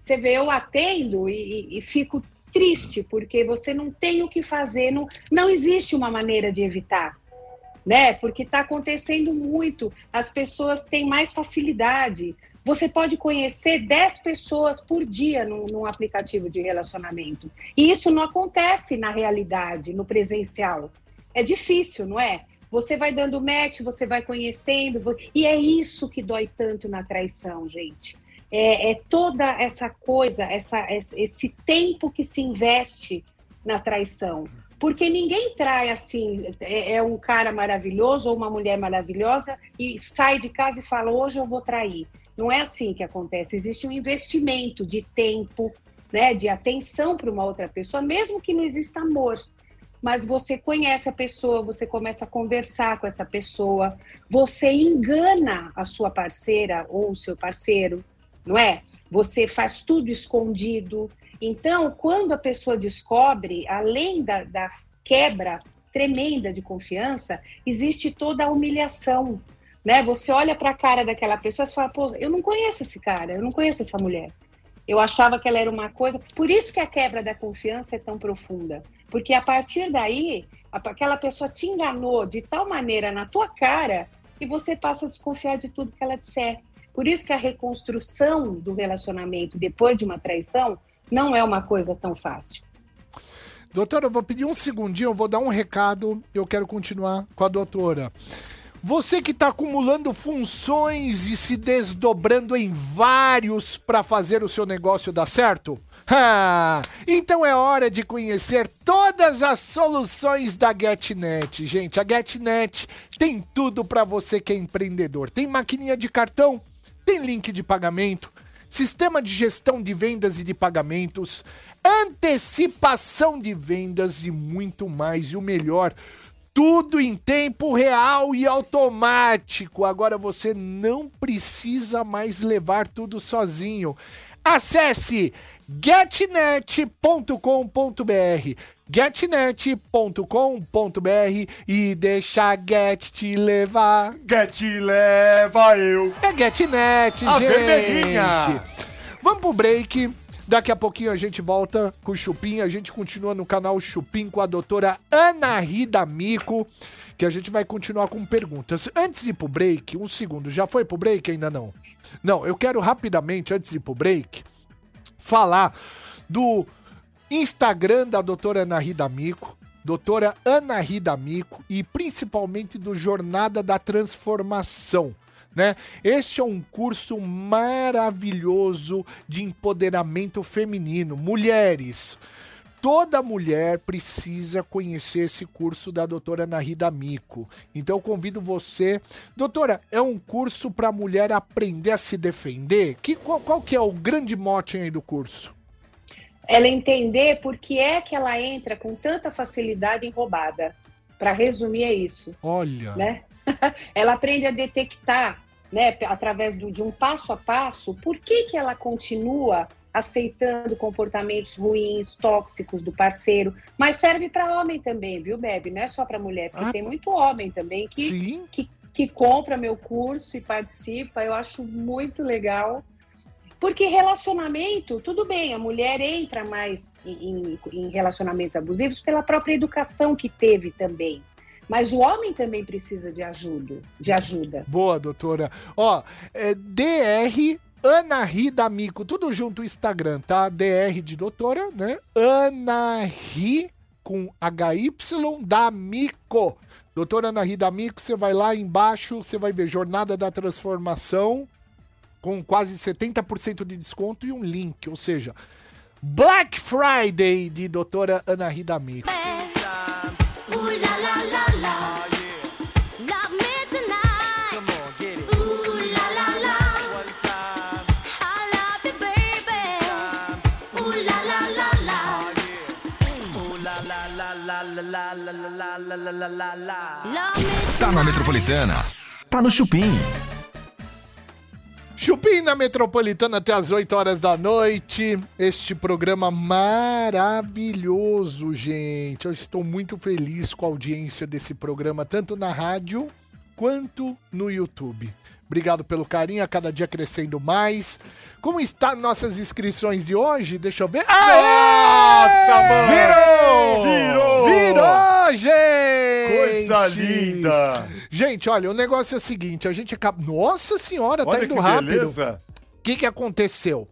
você vê, eu atendo e, e- e fico triste, porque você não tem o que fazer, não, não existe uma maneira de evitar, né? Porque está acontecendo muito, as pessoas têm mais facilidade. Você pode conhecer 10 pessoas por dia num, num aplicativo de relacionamento. E isso não acontece na realidade, no presencial. É difícil, não é? Você vai dando match, você vai conhecendo, e é isso que dói tanto na traição, gente. É, é toda essa coisa, essa, esse tempo que se investe na traição. Porque ninguém trai assim, é, é um cara maravilhoso ou uma mulher maravilhosa e sai de casa e fala, hoje eu vou trair. Não é assim que acontece. Existe um investimento de tempo, né, de atenção para uma outra pessoa, mesmo que não exista amor mas você conhece a pessoa, você começa a conversar com essa pessoa, você engana a sua parceira ou o seu parceiro, não é? Você faz tudo escondido. Então, quando a pessoa descobre, além da, da quebra tremenda de confiança, existe toda a humilhação. Né? Você olha para a cara daquela pessoa e fala, pô, eu não conheço esse cara, eu não conheço essa mulher. Eu achava que ela era uma coisa. Por isso que a quebra da confiança é tão profunda. Porque a partir daí, aquela pessoa te enganou de tal maneira na tua cara que você passa a desconfiar de tudo que ela disser. Por isso que a reconstrução do relacionamento depois de uma traição não é uma coisa tão fácil. Doutora, eu vou pedir um segundinho, eu vou dar um recado eu quero continuar com a doutora. Você que está acumulando funções e se desdobrando em vários para fazer o seu negócio dar certo? Então é hora de conhecer todas as soluções da GetNet. Gente, a GetNet tem tudo para você que é empreendedor. Tem maquininha de cartão, tem link de pagamento, sistema de gestão de vendas e de pagamentos, antecipação de vendas e muito mais. E o melhor, tudo em tempo real e automático. Agora você não precisa mais levar tudo sozinho. Acesse getnet.com.br getnet.com.br e deixa Get te levar. Get leva eu. É GetNet, A gente. vermelhinha. Vamos pro break. Daqui a pouquinho a gente volta com o Chupim. A gente continua no canal Chupim com a doutora Ana Rida Mico, que a gente vai continuar com perguntas. Antes de ir pro break, um segundo. Já foi pro break? Ainda não. Não, eu quero rapidamente, antes de ir pro break, falar do Instagram da doutora Ana Rida Mico, doutora Ana Rida Mico e principalmente do Jornada da Transformação. Né? Este é um curso maravilhoso de empoderamento feminino. Mulheres, toda mulher precisa conhecer esse curso da doutora Nahida Mico. Então eu convido você. Doutora, é um curso para mulher aprender a se defender? Que, qual, qual que é o grande mote aí do curso? Ela entender por que é que ela entra com tanta facilidade em roubada. Para resumir, é isso. Olha. né? ela aprende a detectar, né, através do- de um passo a passo, por que, que ela continua aceitando comportamentos ruins, tóxicos do parceiro. Mas serve para homem também, viu, Bebe? Não é só para mulher, porque Ah. tem muito homem também que, que, que compra meu curso e participa. Eu acho muito legal. Porque relacionamento, tudo bem, a mulher entra mais em, em- relacionamentos abusivos pela própria educação que teve também. Mas o homem também precisa de ajuda, de ajuda. Boa, doutora. Ó, é DR Ana Rida Mico, tudo junto o Instagram, tá? DR de doutora, né? Ana Ri com HY da Mico. Doutora Ana Rida Mico, você vai lá embaixo, você vai ver Jornada da Transformação com quase 70% de desconto e um link, ou seja, Black Friday de doutora Ana Rida Mico. Tá na Metropolitana, tá no Chupim. Chupim na Metropolitana até as 8 horas da noite. Este programa maravilhoso, gente. Eu estou muito feliz com a audiência desse programa, tanto na rádio quanto no YouTube. Obrigado pelo carinho, a cada dia crescendo mais. Como está nossas inscrições de hoje? Deixa eu ver. Nossa, mano! Virou! Virou! Virou, gente! Coisa linda! Gente, olha, o negócio é o seguinte, a gente acaba... Nossa senhora, tá Olha indo que rápido. beleza! O que, que aconteceu?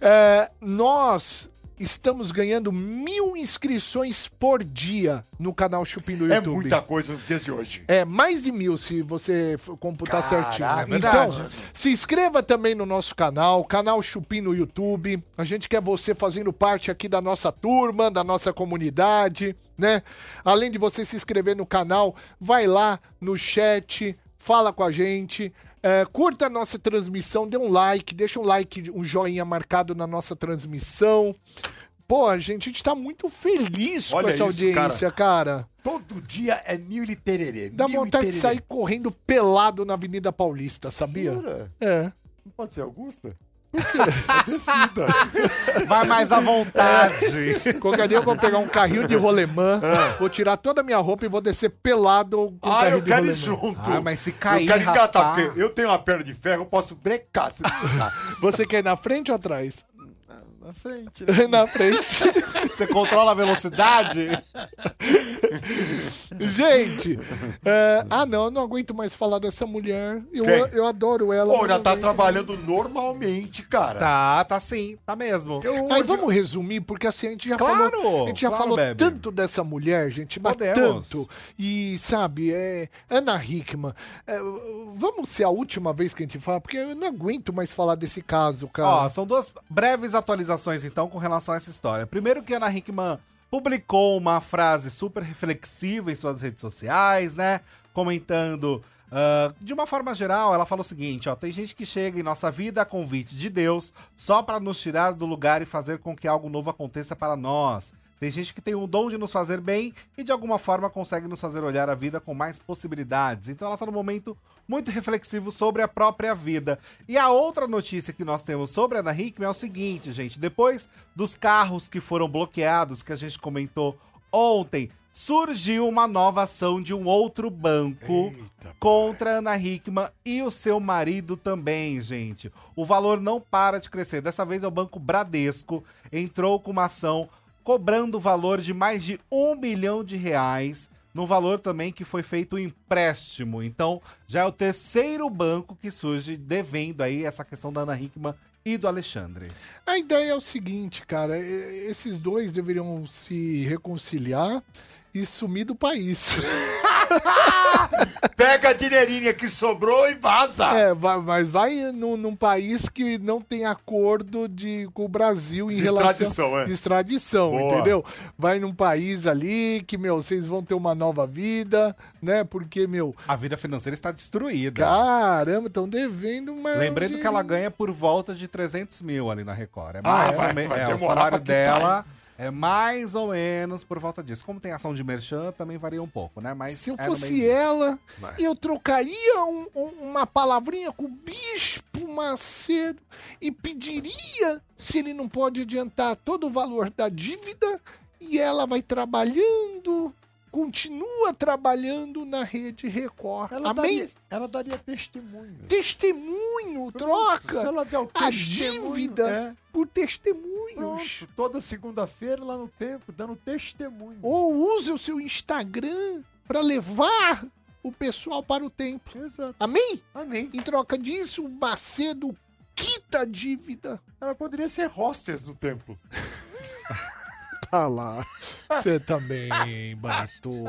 É, nós estamos ganhando mil inscrições por dia no canal Chupim do É YouTube. muita coisa nos dias de hoje. É, mais de mil se você computar Caraca, certinho. é então, se inscreva também no nosso canal, canal Chupim no YouTube. A gente quer você fazendo parte aqui da nossa turma, da nossa comunidade, né? Além de você se inscrever no canal, vai lá no chat, fala com a gente. É, curta a nossa transmissão, dê um like, deixa um like, um joinha marcado na nossa transmissão. Pô, a gente, a gente tá muito feliz com Olha essa isso, audiência, cara. Todo dia é mil e tererê. Dá vontade de sair correndo pelado na Avenida Paulista, sabia? Jura? É. Não pode ser Augusta? É descida. Vai mais à vontade. Qualquer dia eu vou pegar um carrinho de rolemã, Ah. vou tirar toda a minha roupa e vou descer pelado com o Ah, carrinho eu de quero ir rolemã. junto. Ah, mas se cair, eu quero engatar, raspar. porque eu tenho uma perna de ferro, eu posso brecar se precisar. Você quer ir na frente ou atrás? Na frente. na frente. Você controla a velocidade? Gente, é, ah não, eu não aguento mais falar dessa mulher. Eu, Quem? eu adoro ela. Pô, já tá aguento trabalhando normalmente, cara. Tá, tá sim, tá mesmo. Eu Aí hoje- vamos resumir, porque assim, a gente já Claro, falou. A gente já claro, falou Bebe. tanto dessa mulher, gente, mas Podemos. tanto. E, sabe, é. Ana Hickman. é, vamos ser a última vez que a gente fala, porque eu não aguento mais falar desse caso, cara. Ó, são duas breves atualizações, então, com relação a essa história. Primeiro que a Ana Hickman publicou uma frase super reflexiva em suas redes sociais, né? Comentando... ah, de uma forma geral, ela fala o seguinte, ó, tem gente que chega em nossa vida a convite de Deus só pra nos tirar do lugar e fazer com que algo novo aconteça para nós. Tem gente que tem o dom de nos fazer bem e de alguma forma consegue nos fazer olhar a vida com mais possibilidades. Então ela tá num momento muito reflexivo sobre a própria vida. E a outra notícia que nós temos sobre a Ana Hickman é o seguinte, gente. Depois dos carros que foram bloqueados, que a gente comentou ontem, surgiu uma nova ação de um outro banco contra a Ana Hickman e o seu marido também, gente. O valor não para de crescer. Dessa vez é o Banco Bradesco. Entrou com uma ação cobrando o valor de mais de um milhão de reais, no valor também que foi feito o empréstimo. Então, já é o terceiro banco que surge devendo aí essa questão da Ana Hickman e do Alexandre. A ideia é o seguinte, cara. Esses dois deveriam se reconciliar e sumir do país. Pega a dinheirinha que sobrou e vaza. É, vai- mas vai num, num país que não tem acordo de, com o Brasil em De relação extradição, é. de extradição, Boa. entendeu? Vai num país ali que, meu, vocês vão ter uma nova vida, né? Porque, meu, A vida financeira está destruída. caramba, estão devendo uma. Lembrando que ela ganha por volta de 300 mil ali na Record. É Ah, mais vai- ou menos. vai É, o salário dela é mais ou menos por volta disso. Como tem ação de merchan, também varia um pouco, né? Mas Se eu é fosse ela, eu trocaria um- um- uma palavrinha com o Bispo Macedo e pediria se ele não pode adiantar todo o valor da dívida e ela vai trabalhando, continua trabalhando na rede Record. Ela Amém? daria, ela daria testemunho. Testemunho, troca Se ela der o a dívida é. por testemunhos. Pronto, toda segunda-feira lá no tempo, dando testemunho. Ou use o seu Instagram para levar o pessoal para o templo. Exato. Amém? Amém. Em troca disso, o Macedo quita a dívida. Ela poderia ser hostess no templo. Tá lá. Você também, Bartô.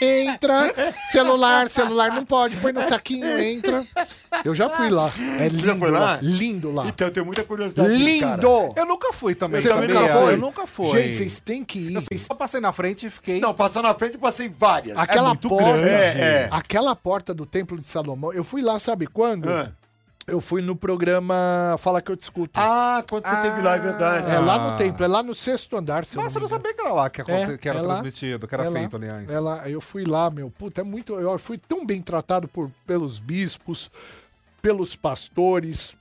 entra. Celular, celular não pode. Põe no saquinho, entra. Eu já fui lá. É lindo já foi lá? Lindo lá. Então eu tenho muita curiosidade. desse cara. Lindo! Eu nunca fui também, Você sabia? nunca foi? Eu nunca fui. Gente, vocês têm que ir. Eu só passei na frente e fiquei... Não, passar na frente eu passei várias. Aquela muito porta, grande. É, é. aquela porta do Templo de Salomão, eu fui lá, sabe quando? Ah. Eu fui no programa Fala Que Eu Te Escuto. Ah, quando você teve lá, é verdade. É lá no templo, é lá no sexto andar, se Nossa, eu não não sabia que era lá que, É, que era é lá. transmitido, que era É lá, feito, aliás. é lá. eu fui lá, meu. Puta, é muito. Eu fui tão bem tratado por, pelos bispos, pelos pastores.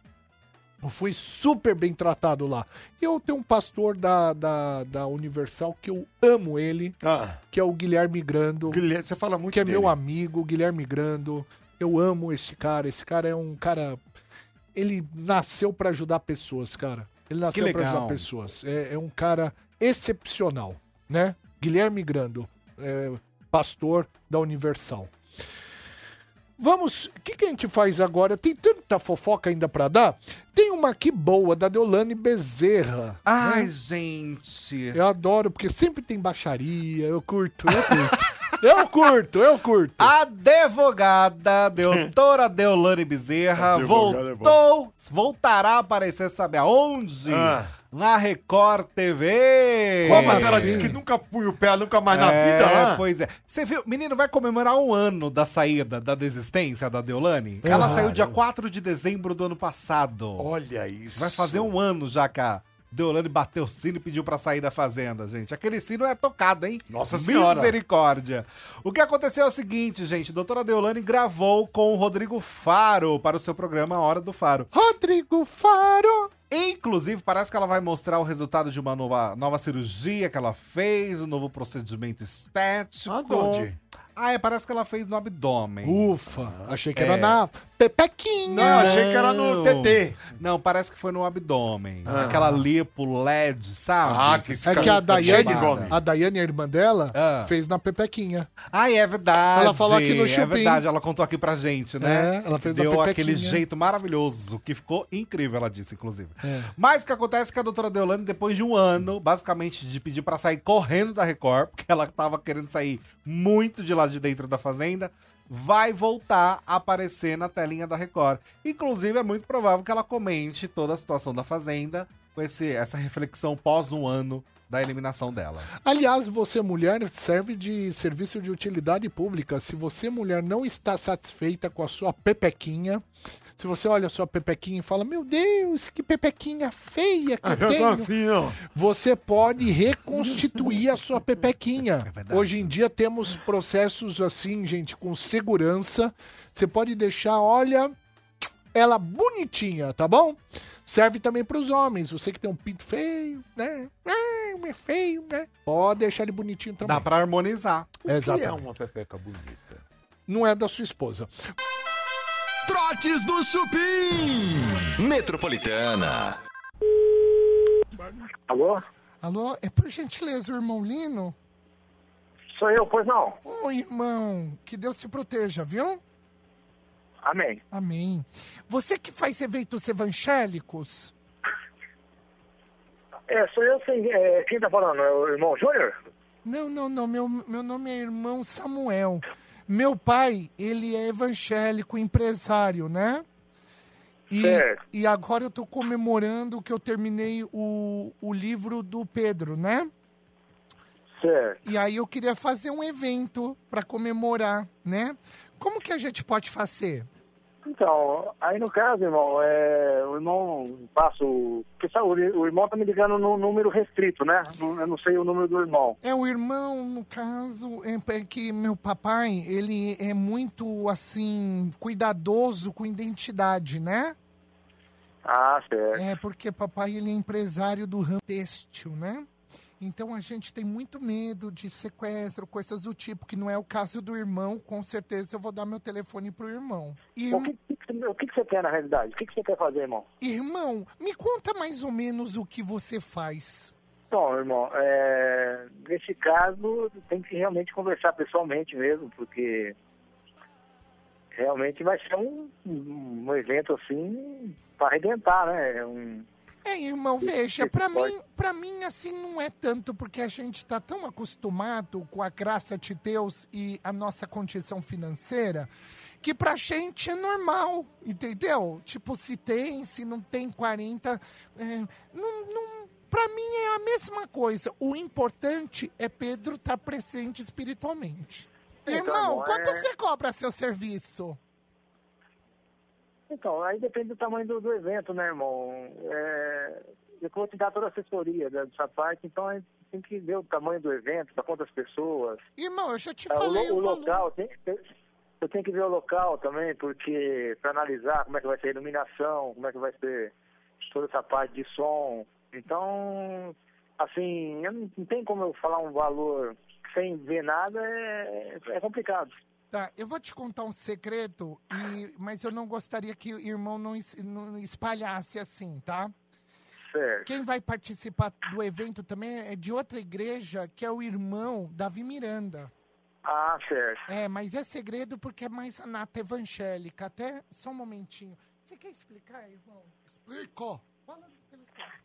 Eu fui super bem tratado lá. E eu tenho um pastor da, da, da Universal que eu amo ele, Ah, que é o Guilherme Grando. Guilherme, você fala muito que é dele. meu amigo, Guilherme Grando. Eu amo esse cara. Esse cara é um cara. Ele nasceu pra ajudar pessoas, cara. Ele nasceu legal. ajudar pessoas. É, é um cara excepcional, né? Guilherme Grando, é, pastor da Universal. Vamos. O que, que a gente faz agora? Tem tanta fofoca ainda pra dar. Tem uma aqui boa, da Deolane Bezerra. Ai, né? gente. Eu adoro, porque sempre tem baixaria. Eu curto, eu curto. eu curto, eu curto. A advogada doutora Deolane Bezerra Advogada é voltou, voltará a aparecer, sabe aonde? Ah. Na Record TV. Mas ela assim? disse que nunca punha o pé, nunca mais na É, vida lá. Pois é. Você viu, menino, vai comemorar um ano da saída, da desistência da Deolane. Ela saiu dia 4 de dezembro do ano passado. Olha isso. Vai fazer um ano já a Deolane bateu o sino e pediu pra sair da fazenda, gente. Aquele sino é tocado, hein? Nossa Senhora. Misericórdia. O que aconteceu é o seguinte, gente. Doutora Deolane gravou com o Rodrigo Faro para o seu programa A Hora do Faro. Rodrigo Faro. Inclusive, parece que ela vai mostrar o resultado de uma nova, nova cirurgia que ela fez, um novo procedimento estético. Aonde? Ah, é, parece que ela fez no abdômen. Ufa, achei que É. era na Pepequinha. Não, achei que era no TT. Não, parece que foi no abdômen. Aquela lipo LED, sabe? Ah, que É que a Daiane, a Daiane, a irmã dela, Ah. fez na Pepequinha. Ah, é verdade. Ela falou aqui no É Chupim. verdade, ela contou aqui pra gente, né? É, ela fez na Deu Pepequinha. aquele jeito maravilhoso, que ficou incrível, ela disse, inclusive. É. Mas o que acontece é que a doutora Deolane, depois de um ano, basicamente, de pedir pra sair correndo da Record, porque ela tava querendo sair muito de lá de dentro da fazenda, vai voltar a aparecer na telinha da Record. Inclusive, é muito provável que ela comente toda a situação da fazenda com esse, essa reflexão pós um ano da eliminação dela. Aliás, você mulher serve de serviço de utilidade pública. Se você mulher não está satisfeita com a sua pepequinha, se você olha a sua pepequinha e fala, meu Deus, que pepequinha feia que eu Eu tô tenho. não. Você pode reconstituir a sua pepequinha. verdade. Hoje em dia temos processos assim, gente, com segurança. Você pode deixar, olha, ela bonitinha, tá bom? Serve também para os homens. Você que tem um pinto feio, né? Ah, é feio, né? Pode deixar ele bonitinho também. Dá pra harmonizar. Que é Exatamente. uma pepeca bonita. Não é da sua esposa. Trotes do Chupim. Metropolitana. Alô? Alô, é por gentileza o irmão Lino? Sou eu, pois não? Ô, irmão, que Deus te proteja, viu? Amém. Amém. Você que faz eventos evangélicos? É, sou eu sim. É, quem tá falando? É o irmão Júnior? Não, não, não. Meu, meu nome é irmão Samuel. Meu pai, ele é evangélico, empresário, né? E, Certo. e agora eu tô comemorando que eu terminei o, o livro do Pedro, né? Certo. E aí eu queria fazer um evento para comemorar, né? Como que a gente pode fazer? Então, aí no caso, irmão, é, o irmão passa o. Porque sabe, o irmão tá me ligando no número restrito, né? Eu não sei o número do irmão. É, o irmão, no caso, é é que meu papai, ele é muito, assim, cuidadoso com identidade, né? Ah, certo. É, porque papai, ele é empresário do ramo têxtil, né? Então a gente tem muito medo de sequestro, coisas do tipo, que não é o caso do irmão. Com certeza eu vou dar meu telefone pro irmão. E, O, que, o que, você quer na realidade? O que, você quer fazer, irmão? irmão, me conta mais ou menos o que você faz. Então, irmão, é, nesse caso tem que realmente conversar pessoalmente mesmo, porque realmente vai ser um, um evento assim para arrebentar, né? É Um, É, irmão, veja, pode- mim, pra mim assim não é tanto porque a gente tá tão acostumado com a graça de Deus e a nossa condição financeira que pra gente é normal, entendeu? Tipo, se tem, se não tem 40, é, não, não, pra mim é a mesma coisa. O importante é Pedro estar presente espiritualmente. Então, Irmão, irmão, quanto é- você cobra seu serviço? Então, aí depende do tamanho do, do evento, né, irmão? É, eu vou te dar toda a assessoria dessa parte, então a gente tem que ver o tamanho do evento, para quantas pessoas. Irmão, eu já te É, falei o o local, tem, eu tenho que ver o local também, porque para analisar como é que vai ser a iluminação, como é que vai ser toda essa parte de som. Então, assim, eu não, não tem como eu falar um valor sem ver nada, é, é complicado. Tá, eu vou te contar um segredo, e- mas eu não gostaria que o irmão não, es- não espalhasse assim, tá? Certo. Quem vai participar do evento também é de outra igreja, que é o irmão Davi Miranda. Ah, certo. É, mas é segredo porque é mais nata evangélica. Até só um momentinho. Você quer explicar, irmão? Explico. Fala no telefone.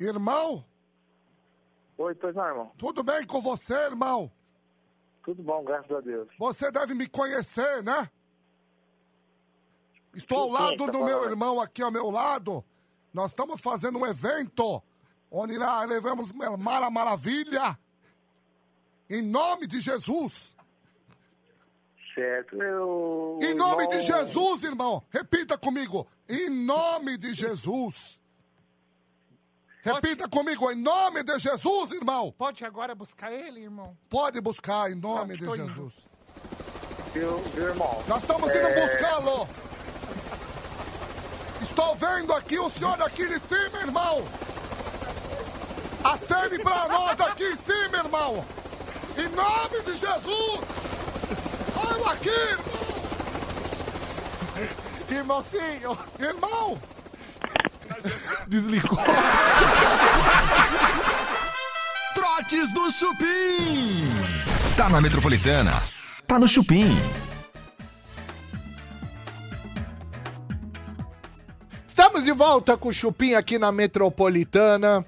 Irmão, Oi, pois não, irmão. tudo bem com você, irmão? Tudo bom, graças a Deus. Você deve me conhecer, né? Estou ao lado tá do meu irmão aqui ao meu lado. Nós estamos fazendo um evento onde nós levamos Mara Maravilha. Em nome de Jesus. Certo. Eu, Em nome de irmão- Jesus, irmão. Repita comigo. Em nome de Jesus. Repita comigo. Em nome de Jesus, irmão. Pode agora buscar ele, irmão? Pode buscar em nome de indo. Jesus. Viu, viu, irmão? Nós estamos indo É. buscá-lo. Estou vendo aqui o senhor aqui de cima, irmão. Acene para nós aqui em cima, irmão. Em nome de Jesus. Olha aqui, irmão. Irmãozinho! Irmão. Desligou. Trotes do Chupim. Tá na Metropolitana. Tá no Chupim. Estamos de volta com o Chupim aqui na Metropolitana.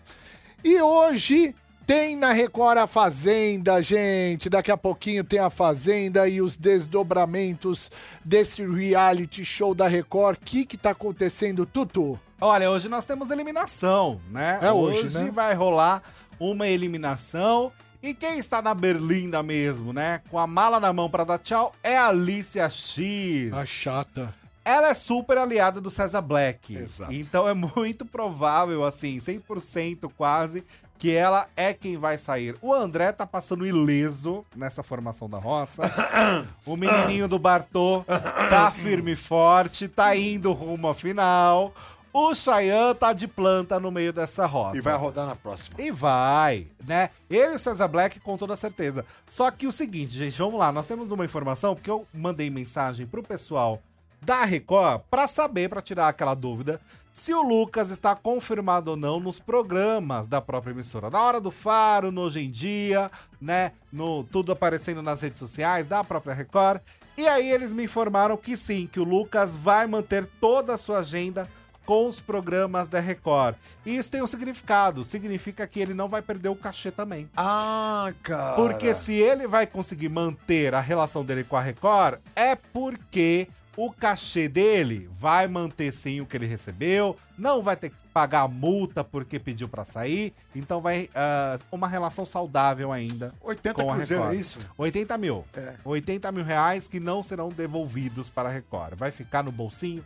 E hoje tem na Record a Fazenda, gente. Daqui a pouquinho tem a Fazenda e os desdobramentos desse reality show da Record. O que que tá acontecendo, Tutu? Olha, hoje nós temos eliminação, né? É hoje, né? vai rolar uma eliminação. E quem está na berlinda mesmo, né? Com a mala na mão pra dar tchau, é a Alicia X. A chata. Ela é super aliada do César Black. Exato. Então é muito provável, assim, 100% quase, que ela é quem vai sair. O André tá passando ileso nessa formação da roça. o menininho do Bartô tá firme e forte, tá indo rumo à final. O Chayanne tá de planta no meio dessa roça. E vai rodar na próxima. E vai, né? Ele e o César Black com toda certeza. Só que o seguinte, gente, vamos lá. Nós temos uma informação, porque eu mandei mensagem pro pessoal da Record pra saber, pra tirar aquela dúvida, se o Lucas está confirmado ou não nos programas da própria emissora. Na hora do Faro, no Hoje em Dia, né? No, tudo aparecendo nas redes sociais da própria Record. E aí eles me informaram que sim, que o Lucas vai manter toda a sua agenda com os programas da Record. E isso tem um significado. Significa que ele não vai perder o cachê também. Ah, cara. Porque se ele vai conseguir manter a relação dele com a Record, é porque o cachê dele vai manter sim o que ele recebeu, não vai ter que pagar a multa porque pediu pra sair, então vai ah, uma relação saudável ainda. 80 com a cruzeiro, Record. é isso? 80 mil. É. 80 mil reais que não serão devolvidos para a Record. Vai ficar no bolsinho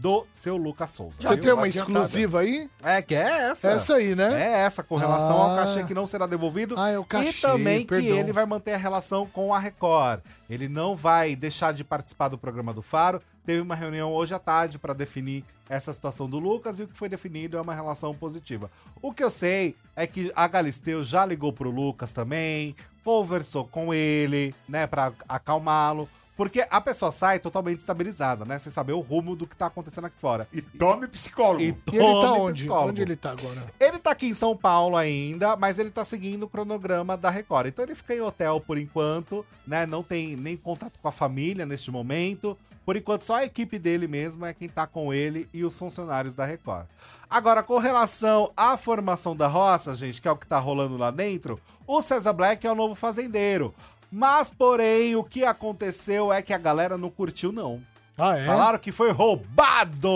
do seu Lucas Souza. Você viu? tem uma Adiantada. exclusiva aí? É, que é essa. Essa aí, né? É essa, com relação ao Ah. cachê que não será devolvido. Ah, é o cachê, e também perdão. que ele vai manter a relação com a Record. Ele não vai deixar de participar do programa do Faro. Teve uma reunião hoje à tarde para definir essa situação do Lucas e o que foi definido é uma relação positiva. O que eu sei é que a Galisteu já ligou pro Lucas também, conversou com ele, né, para acalmá-lo. Porque a pessoa sai totalmente estabilizada, né? Sem saber o rumo do que tá acontecendo aqui fora. E tome psicólogo. E E ele tá tome onde? psicólogo. Onde ele tá agora? Ele tá aqui em São Paulo ainda, mas ele tá seguindo o cronograma da Record. Então ele fica em hotel por enquanto, né? Não tem nem contato com a família neste momento. Por enquanto, só a equipe dele mesmo é quem tá com ele e os funcionários da Record. Agora, com relação à formação da roça, gente, que é o que tá rolando lá dentro, o César Black é o novo fazendeiro. Mas, porém, o que aconteceu é que a galera não curtiu, não. Ah, é? Falaram que foi roubado!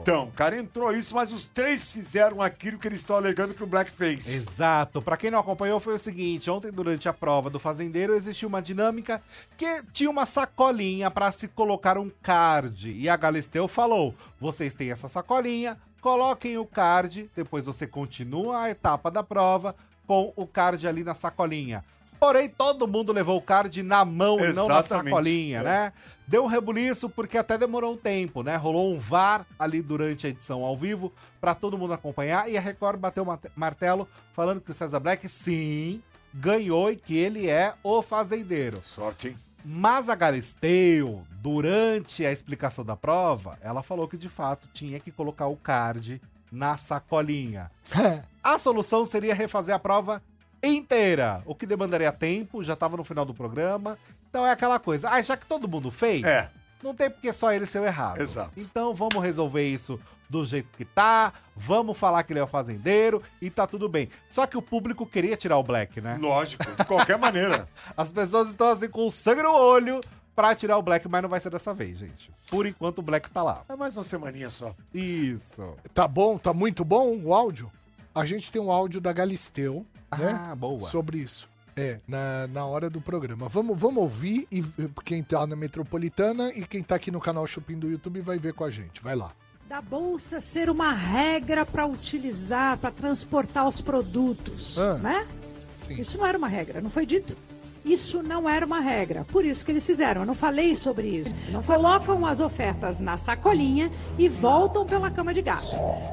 Então, cara, entrou isso, mas os três fizeram aquilo que eles estão alegando que o Black fez. Exato. Pra quem não acompanhou, foi o seguinte: ontem, durante a prova do fazendeiro, existiu uma dinâmica que tinha uma sacolinha pra se colocar um card. E a Galisteu falou: vocês têm essa sacolinha, coloquem o card, depois você continua a etapa da prova com o card ali na sacolinha. Porém, todo mundo levou o card na mão e não na sacolinha, né? Deu um rebuliço porque até demorou um tempo, né? Rolou um VAR ali durante a edição ao vivo pra todo mundo acompanhar e a Record bateu o martelo falando que o César Black, sim, ganhou e que ele é o fazendeiro. Sorte, hein? Mas a Galisteu, durante a explicação da prova, ela falou que de fato tinha que colocar o card na sacolinha. A solução seria refazer a prova inteira, o que demandaria tempo, já estava no final do programa. Então é aquela coisa, ah, já que todo mundo fez, É. não tem porque só ele ser o errado. Exato. Então vamos resolver isso do jeito que tá, vamos falar que ele é o fazendeiro e tá tudo bem. Só que o público queria tirar o Black, né? Lógico, de qualquer maneira. As pessoas estão assim com sangue no olho pra tirar o Black, mas não vai ser dessa vez, gente. Por enquanto o Black tá lá. É mais uma semaninha só. Isso. Tá bom, tá muito bom o áudio? A gente tem um áudio da Galisteu, né? Ah, boa. Sobre isso. É, na, na hora do programa. Vamos, vamos ouvir e quem tá na Metropolitana e quem tá aqui no canal Chupim do YouTube vai ver com a gente. Vai lá. da bolsa ser uma regra para utilizar, para transportar os produtos, Ah, né? Sim. Isso não era uma regra, não foi dito? Isso não era uma regra, por isso que eles fizeram. Eu não falei sobre isso. Não colocam as ofertas na sacolinha e voltam pela cama de gato.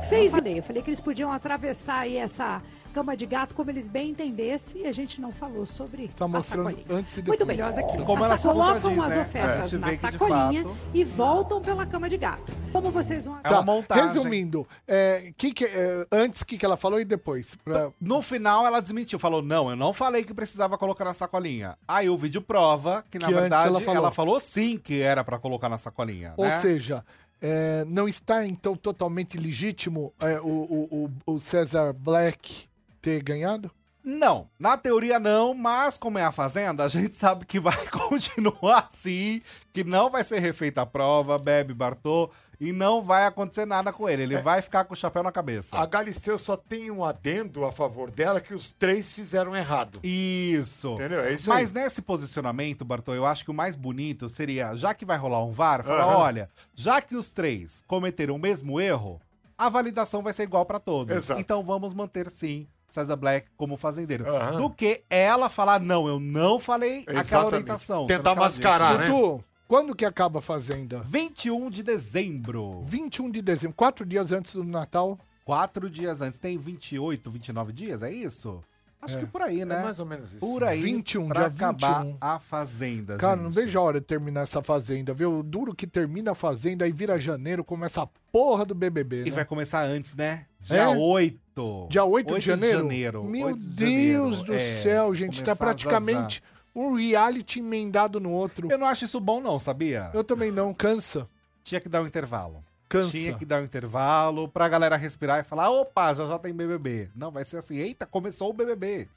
Fez ideia. Eu falei que eles podiam atravessar aí essa cama de gato como eles bem entendessem e a gente não falou sobre Tá a mostrando sacolinha. antes e Muito depois. bem, olha aqui. Como Essa- ela se colocam as né? É, ofertas gente na sacolinha fato- e voltam pela cama de gato. Como vocês vão É uma montagem. Resumindo, é, que que, é, antes o que, que ela falou e depois? Pra- No final ela desmentiu, falou: não, eu não falei que precisava colocar na sacolinha. Aí o vídeo prova que, na Que verdade, ela ela falou. falou. sim que era pra colocar na sacolinha. Ou né? seja, é, não está então totalmente legítimo é, o, o, o, o César Black ter ganhado? Não, na teoria não, mas como é a Fazenda, a gente sabe que vai continuar assim, que não vai ser refeita a prova, bebe Bartô, e não vai acontecer nada com ele. Ele É. vai ficar com o chapéu na cabeça. A Galisteu só tem um adendo a favor dela que os três fizeram errado. Isso. Entendeu? É isso Mas aí. nesse posicionamento, Bartô, eu acho que o mais bonito seria, já que vai rolar um VAR, falar, Aham. olha, já que os três cometeram o mesmo erro, a validação vai ser igual pra todos. Exato. Então vamos manter sim César Black como fazendeiro. Aham. Do que ela falar, não, eu não falei aquela Exatamente. orientação. Tentar mascarar, né? Dudu, quando que acaba a Fazenda? 21 de dezembro. 21 de dezembro, quatro dias antes do Natal. Quatro dias antes. Tem 28, 29 dias, é isso? Acho que por aí, né? É mais ou menos isso. Por aí, 21, pra dia acabar 21. a Fazenda, Cara, gente. não vejo a hora de terminar essa Fazenda, viu? O duro que termina a Fazenda, aí vira janeiro, começa a porra do BBB, E né? vai começar antes, né? Dia É? 8. Dia 8, de janeiro? Meu 8 de Deus janeiro. do É, céu, gente. Tá praticamente um reality emendado no outro. Eu não acho isso bom, não, sabia? Eu também não, cansa. Tinha que dar um intervalo. Cansa. Tinha que dar um intervalo pra galera respirar e falar: opa, já já tem BBB. Não, vai ser assim: eita, começou o BBB.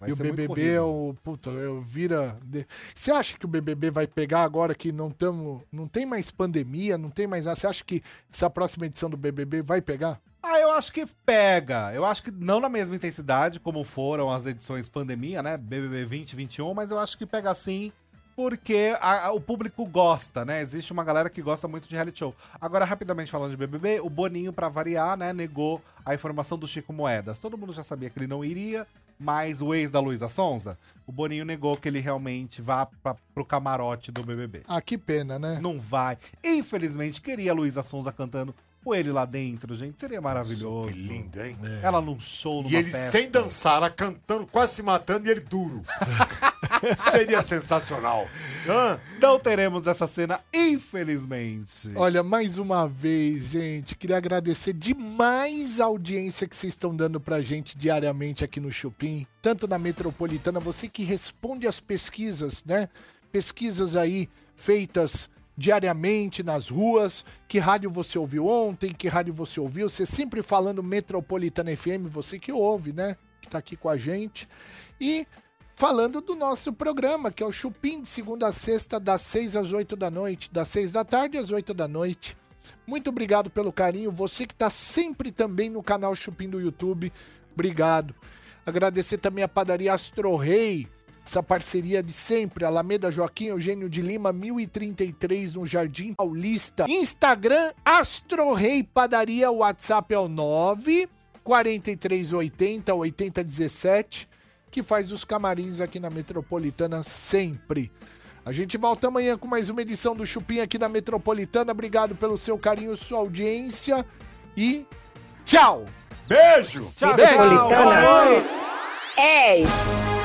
Vai e o BBB é o. Puta, é o vira. Você acha que o BBB vai pegar agora que não tamo, não tem mais pandemia, não tem mais? Você acha que essa próxima edição do BBB vai pegar? Ah, eu acho que pega. Eu acho que não na mesma intensidade como foram as edições pandemia, né? BBB 2021, mas eu acho que pega sim, porque a- a- o público gosta, né? Existe uma galera que gosta muito de reality show. Agora, rapidamente falando de BBB, o Boninho, pra variar, né, negou a informação do Chico Moedas. Todo mundo já sabia que ele não iria, mas o ex da Luísa Sonza, o Boninho negou que ele realmente vá pra, pro camarote do BBB. Ah, que pena, né? Não vai. Infelizmente, queria a Luísa Sonza cantando com ele lá dentro, gente. Seria maravilhoso. Que lindo, hein? Ela num show, numa E ele festa. sem dançar, ela cantando, quase se matando e ele duro. Seria sensacional. Não teremos essa cena, infelizmente. Olha, mais uma vez, gente, queria agradecer demais a audiência que vocês estão dando pra gente diariamente aqui no Chupim, tanto na Metropolitana, você que responde às pesquisas, né? Pesquisas aí feitas diariamente nas ruas, que rádio você ouviu ontem, que rádio você ouviu, você sempre falando Metropolitana FM, você que ouve, né? Que tá aqui com a gente. E falando do nosso programa, que é o Chupim, de segunda a sexta, das 6 às 8 da noite, das 6 da tarde às 8 da noite. Muito obrigado pelo carinho. Você que está sempre também no canal Chupim do YouTube, obrigado. Agradecer também a padaria Astro Rei, essa parceria de sempre. Alameda Joaquim Eugênio de Lima, 1033, no Jardim Paulista. Instagram Astro Rei Padaria, o WhatsApp é o 9 4380 8017, que faz os camarins aqui na Metropolitana sempre. A gente volta amanhã com mais uma edição do Chupim aqui da Metropolitana. Obrigado pelo seu carinho, sua audiência e tchau! Beijo! Tchau, Metropolitana tchau! é isso.